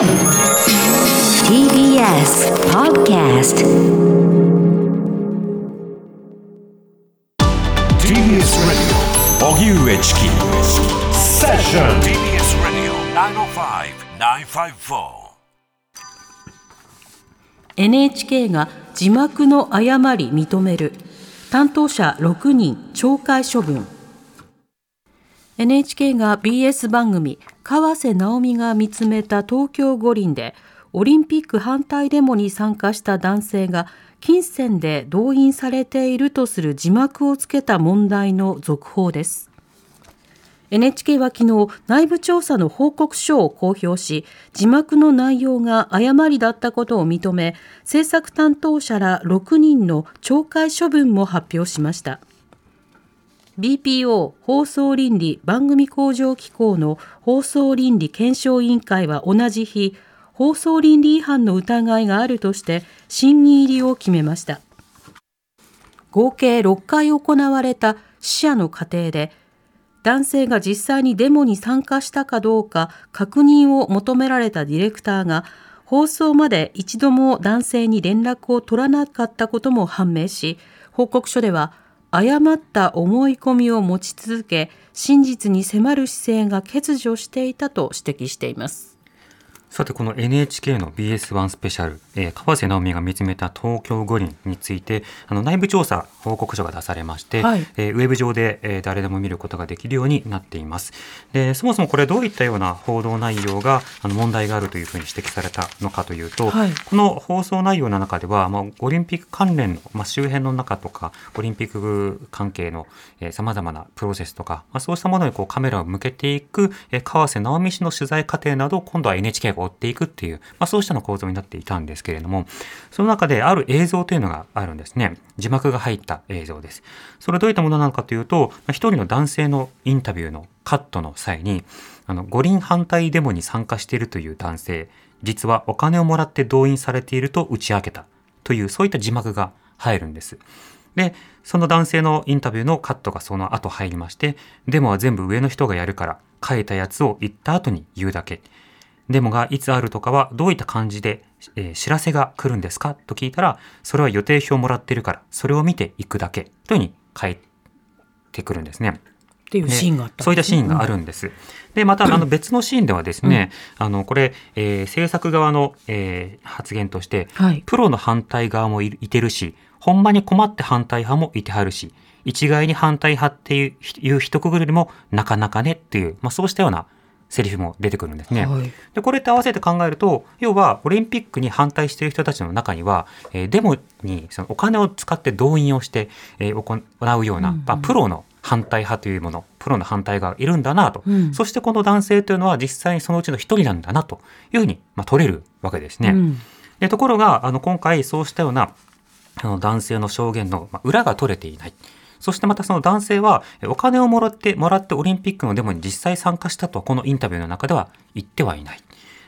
TBS Podcast TBS Radio 荻上チキセッション TBS Radio 905-954 NHK が字幕の誤り認める担当者6人懲戒処分 NHK が BS 番組川瀬直美が見つめた東京五輪でオリンピック反対デモに参加した男性が金銭で動員されているとする字幕をつけた問題の続報です。NHK は昨日内部調査の報告書を公表し字幕の内容が誤りだったことを認め制作担当者ら6人の懲戒処分も発表しました。BPO 放送倫理番組向上機構の放送倫理検証委員会は同じ日放送倫理違反の疑いがあるとして審議入りを決めました。合計6回行われた死者の過程で男性が実際にデモに参加したかどうか確認を求められたディレクターが放送まで一度も男性に連絡を取らなかったことも判明し報告書では誤った思い込みを持ち続け真実に迫る姿勢が欠如していたと指摘しています。さて、この NHK の BS1 スペシャル、えー、川瀬直美が見つめた東京五輪について、あの内部調査報告書が出されまして、はい、えー、ウェブ上で、えー、誰でも見ることができるようになっています。で、そもそもこれどういったような報道内容があの問題があるというふうに指摘されたのかというと、はい、この放送内容の中では、まあ、オリンピック関連の、まあ、周辺の中とか、オリンピック関係のさまざまなプロセスとか、まあ、そうしたものにこうカメラを向けていく、えー、川瀬直美氏の取材過程などを今度は NHK が追っていくっていう、まあ、そうしたの構造になっていたんですけれども、その中である映像というのがあるんですね。字幕が入った映像です。それはどういったものなのかというと、一人の男性のインタビューのカットの際に、あの、五輪反対デモに参加しているという男性、実はお金をもらって動員されていると打ち明けたという、そういった字幕が入るんです。で、その男性のインタビューのカットがその後入りまして、デモは全部上の人がやるから、書いたやつを言った後に言うだけ。デモがいつあるとかはどういった感じで、えー、知らせが来るんですか？と聞いたら、それは予定表をもらってるから、それを見ていくだけというふうに書いてくるんですね。っていうシーンがあった、そういったシーンがあるんです。で、また、あの、別のシーンではですね、うん、あの、これ、えー、制作側の、えー、発言として、はい、プロの反対側もいてるし、ほんまに困って反対派もいてはるし、一概に反対派っていう一括りでもなかなかねっていう、まあそうしたようなセリフも出てくるんですね。はい、でこれと合わせて考えると要はオリンピックに反対している人たちの中には、えー、デモにそのお金を使って動員をして、えー、行うような、うんうん、まあ、プロの反対派というものプロの反対がいるんだなと、うん、そしてこの男性というのは実際にそのうちの一人なんだなというふうに、まあ、取れるわけですね。うん、でところがあの今回そうしたようなあの男性の証言の、まあ、裏が取れていない。そしてまたその男性は、お金をもらって、もらってオリンピックのデモに実際参加したとは、このインタビューの中では言ってはいない。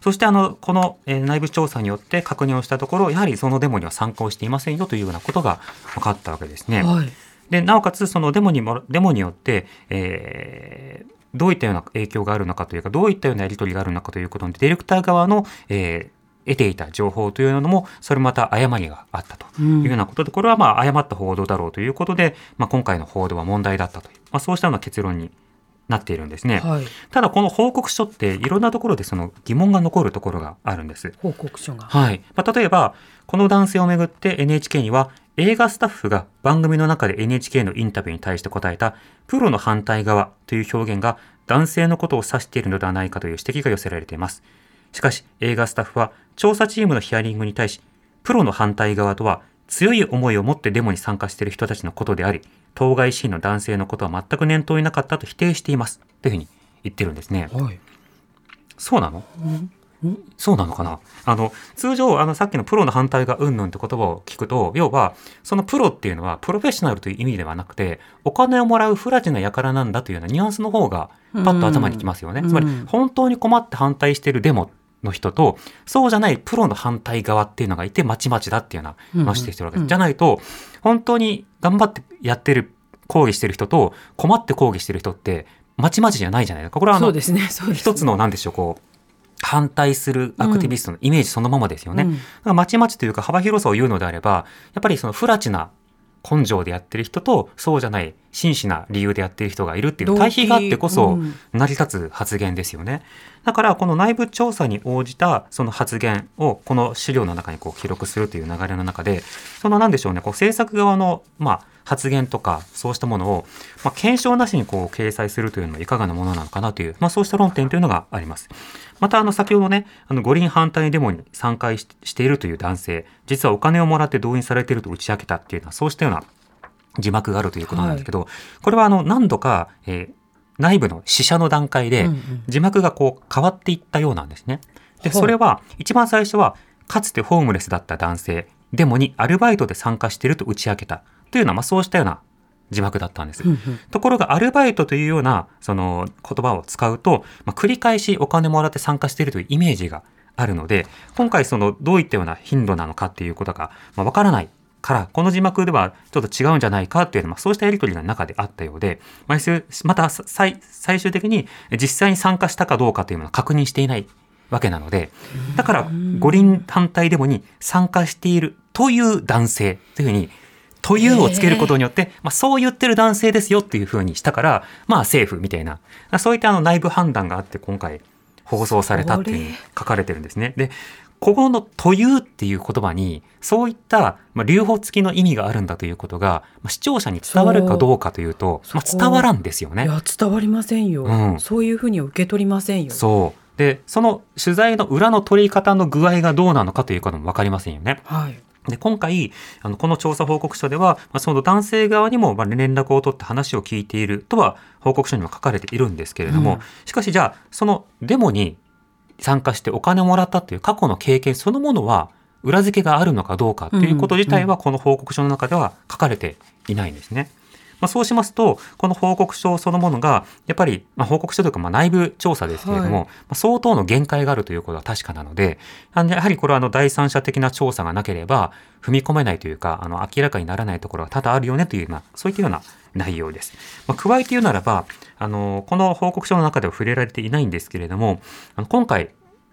そしてあの、この内部調査によって確認をしたところ、やはりそのデモには参加をしていませんよというようなことが分かったわけですね。はい、で、なおかつそのデモにも、デモによって、えー、どういったような影響があるのかというか、どういったようなやり取りがあるのかということで、ディレクター側の、えー、得ていた情報というのも、それまた誤りがあったというようなことで、これはまあ誤った報道だろうということで、まあ、今回の報道は問題だったという、まあ、そうしたような結論になっているんですね、はい、ただこの報告書っていろんなところでその疑問が残るところがあるんです。報告書が。はい、まあ、例えばこの男性をめぐって NHK には映画スタッフが番組の中で NHK のインタビューに対して答えたプロの反対側という表現が男性のことを指しているのではないかという指摘が寄せられています。しかし映画スタッフは調査チームのヒアリングに対し、プロの反対側とは強い思いを持ってデモに参加している人たちのことであり、当該シーンの男性のことは全く念頭になかったと否定しています。というふうに言ってるんですね。はい、そうなの、そうなのかな？あの、通常、あの、さっきのプロの反対がうんぬんって言葉を聞くと、要は、そのプロっていうのは、プロフェッショナルという意味ではなくて、お金をもらう不ラジな輩なんだというようなニュアンスの方が、パッと頭にきますよね。つまり、本当に困って反対しているデモの人と、そうじゃないプロの反対側っていうのがいて、まちまちだっていうような話してるわけです。うんうん、じゃないと、本当に頑張ってやってる、抗議してる人と、困って抗議してる人って、まちまちじゃないじゃないですか。これはあの、ね、ね一つの、なんでしょう、こう、反対するアクティビストのイメージそのままですよね。うん、まちまちというか幅広さを言うのであれば、やっぱりその不埒な根性でやってる人とそうじゃない真摯な理由でやってる人がいるっていう対比があってこそ成り立つ発言ですよね。だからこの内部調査に応じたその発言をこの資料の中にこう記録するという流れの中でその何でしょうねこう制作側のまあ発言とかそうしたものを、まあ、検証なしにこう掲載するというのはいかがなものなのかなという、まあ、そうした論点というのがあります。またあの先ほどねあの五輪反対デモに参加しているという男性実はお金をもらって動員されていると打ち明けたっていうのはそうしたような字幕があるということなんですけど、はい、これはあの何度か、えー、内部の試写の段階で字幕がこう変わっていったようなんですね。でそれは一番最初はかつてホームレスだった男性デモにアルバイトで参加していると打ち明けたというような、まあ、そうしたような字幕だったんです。ところがアルバイトというようなその言葉を使うと、まあ、繰り返しお金もらって参加しているというイメージがあるので今回そのどういったような頻度なのかっていうことがわ、まあ、からないからこの字幕ではちょっと違うんじゃないかっていうのはそうしたやり取りの中であったようでまた最終的に実際に参加したかどうかというのは確認していないわけなのでだから五輪反対デモに参加しているという男性というふうにというをつけることによって、まあ、そう言ってる男性ですよっていうふうにしたから、まあ、政府みたいな、そういったあの内部判断があって、今回、放送されたっていう書かれてるんですね。で、ここの「という」っていう言葉にそういった、まあ、留保付きの意味があるんだということが、まあ、視聴者に伝わるかどうかというとまあ、伝わらんですよね。いや伝わりませんよ、うん、そういうふうに受け取りませんよ。そうでその取材の裏の取り方の具合がどうなのかということも分かりませんよね。はいで今回あのこの調査報告書では、まあ、その男性側にもまあ連絡を取って話を聞いているとは報告書には書かれているんですけれども、うん、しかしじゃあそのデモに参加してお金をもらったっていう過去の経験そのものは裏付けがあるのかどうかっていうこと自体はこの報告書の中では書かれていないんですね。まあ、そうしますと、この報告書そのものが、やっぱり、まあ、報告書というか、まあ、内部調査ですけれども、はい、まあ、相当の限界があるということは確かなので、やはりこれはあの第三者的な調査がなければ、踏み込めないというか、あの明らかにならないところが多々あるよねというような、そういったような内容です。まあ、加えて言うならば、あの、この報告書の中では触れられていないんですけれども、あの今回、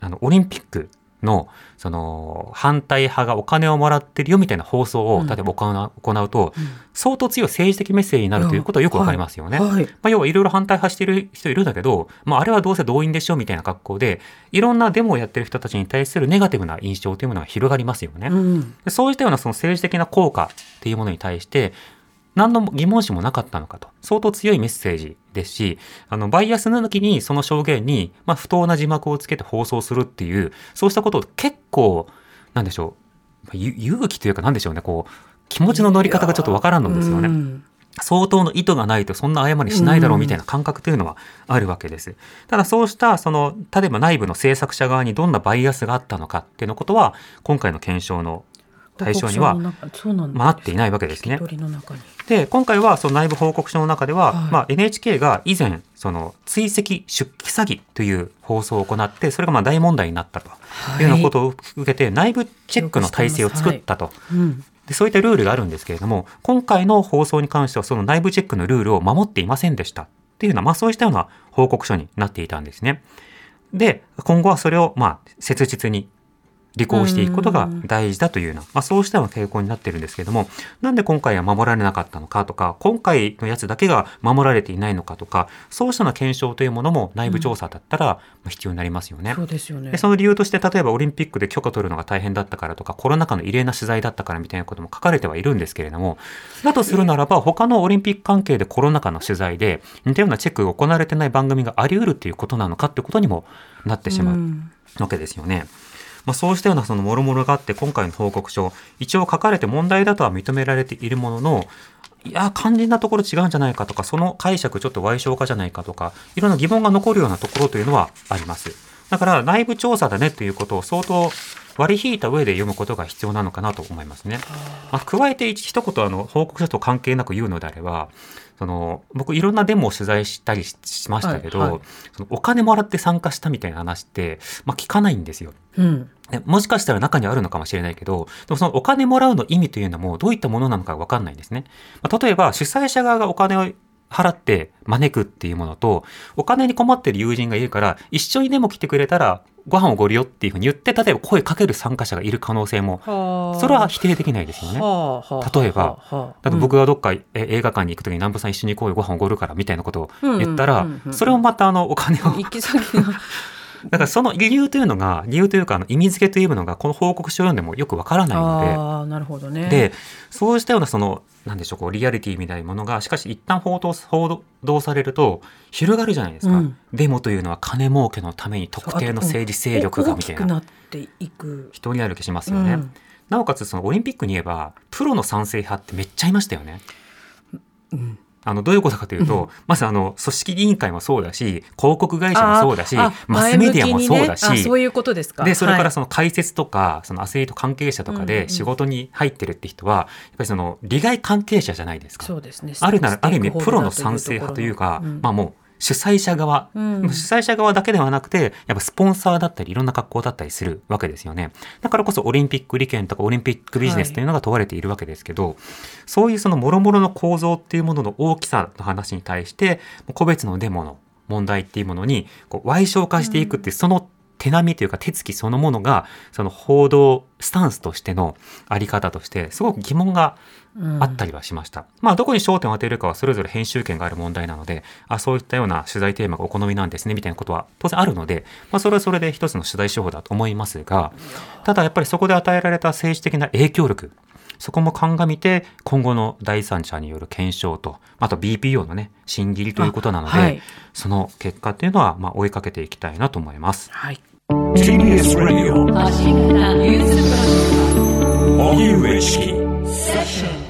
あの、オリンピックのその反対派がお金をもらってるよみたいな放送を例えば行うと、相当強い政治的メッセージになるということはよくわかりますよね。はいはい、まあ、要はいろいろ反対派してる人いるんだけど、まあ、あれはどうせ動員でしょみたいな格好でいろんなデモをやってる人たちに対するネガティブな印象というものが広がりますよね。うん、そういったようなその政治的な効果っていうものに対して何の疑問視もなかったのかと。相当強いメッセージですし、あの、バイアス抜きにその証言に、まあ、不当な字幕をつけて放送するっていう、そうしたことを結構、なんでしょう、勇気というかなんでしょうね、こう、気持ちの乗り方がちょっとわからんのですよね。相当の意図がないとそんな誤りしないだろうみたいな感覚というのはあるわけです。ただそうしたその例えば内部の制作者側にどんなバイアスがあったのかっていうのことは今回の検証の対象にはなっていないわけですね。で今回はその内部報告書の中では、はい、まあ、NHK が以前その追跡出機詐欺という放送を行ってそれがまあ大問題になったとい。うようなことを受けて内部チェックの体制を作ったと。はいうん。でそういったルールがあるんですけれども今回の放送に関してはその内部チェックのルールを守っていませんでした。っていうような、まあ、そうしたような報告書になっていたんですね。で今後はそれをまあ切実に履行していくことが大事だというような、まあ、そうしたような傾向になってるんですけれども、なんで今回は守られなかったのかとか、今回のやつだけが守られていないのかとか、そうしたような検証というものも内部調査だったら必要になりますよね。うん、そうですよね。でその理由として、例えばオリンピックで許可取るのが大変だったからとか、コロナ禍の異例な取材だったからみたいなことも書かれてはいるんですけれども、だとするならば、他のオリンピック関係でコロナ禍の取材で、似たようなチェックが行われてない番組があり得るっていうことなのかってことにもなってしまうわけですよね。うんまあ、そうしたようなその諸々があって今回の報告書一応書かれて問題だとは認められているもののいや肝心なところ違うんじゃないかとかその解釈ちょっと歪償化じゃないかとかいろんな疑問が残るようなところというのはありますだから内部調査だねということを相当割り引いた上で読むことが必要なのかなと思いますね。まあ、加えて一言あの報告書と関係なく言うのであればその僕いろんなデモを取材したりしましたけど、はいはい、そのお金もらって参加したみたいな話って、まあ、聞かないんですよ。うんもしかしたら中にあるのかもしれないけど、でもそのお金もらうの意味というのもどういったものなのかわかんないんですね。まあ、例えば主催者側がお金を払って招くっていうものと、お金に困ってる友人がいるから、一緒にでも来てくれたら、ご飯おごるよっていうふうに言って、例えば声かける参加者がいる可能性も、それは否定できないですよね。例えば、だって僕がどっか映画館に行くときに南部さん一緒に行こうよ、ご飯おごるからみたいなことを言ったら、それもまたあのお金を。行き先がだからその理由というのが理由というかあの意味付けというのがこの報告書を読んでもよくわからないのであなるほど、ね、でそうしたようなそのなんでしょうこうリアリティみたいなものがしかし一旦報道報道されると広がるじゃないですか、うん、デモというのは金儲けのために特定の政治勢力がみたいな人に歩きしますよね、うん、なおかつそのオリンピックに言えばプロの賛成派ってめっちゃいましたよね。うんあのどういうことかというと、うん、まずあの組織委員会もそうだし広告会社もそうだしマスメディアもそうだし、ね、そういうことですか？でそれからその解説とか、はい、そのアスリート関係者とかで仕事に入ってるって人は、やっぱりその利害関係者じゃないですか。そうですね、あるならある意味プロの賛成派というか、うん、まあもう主催者側、うん、主催者側だけではなくて、やっぱスポンサーだったり、いろんな格好だったりするわけですよね。だからこそオリンピック利権とかオリンピックビジネスというのが問われているわけですけど、はい、そういうその諸々の構造っていうものの大きさの話に対して、個別のデモの問題っていうものにこう歪小化していくっていう、その手並みというか手つきそのものが、その報道スタンスとしてのあり方として、すごく疑問があったりはしました。うん、まあ、どこに焦点を当てるかはそれぞれ編集権がある問題なので、あそういったような取材テーマがお好みなんですね、みたいなことは当然あるので、まあ、それはそれで一つの取材手法だと思いますが、ただやっぱりそこで与えられた政治的な影響力、そこも鑑みて、今後の第三者による検証と、あと BPO のね、審議りということなので、はい、その結果っていうのは、まあ、追いかけていきたいなと思います。はい。TBS Radio 荻上チキセッション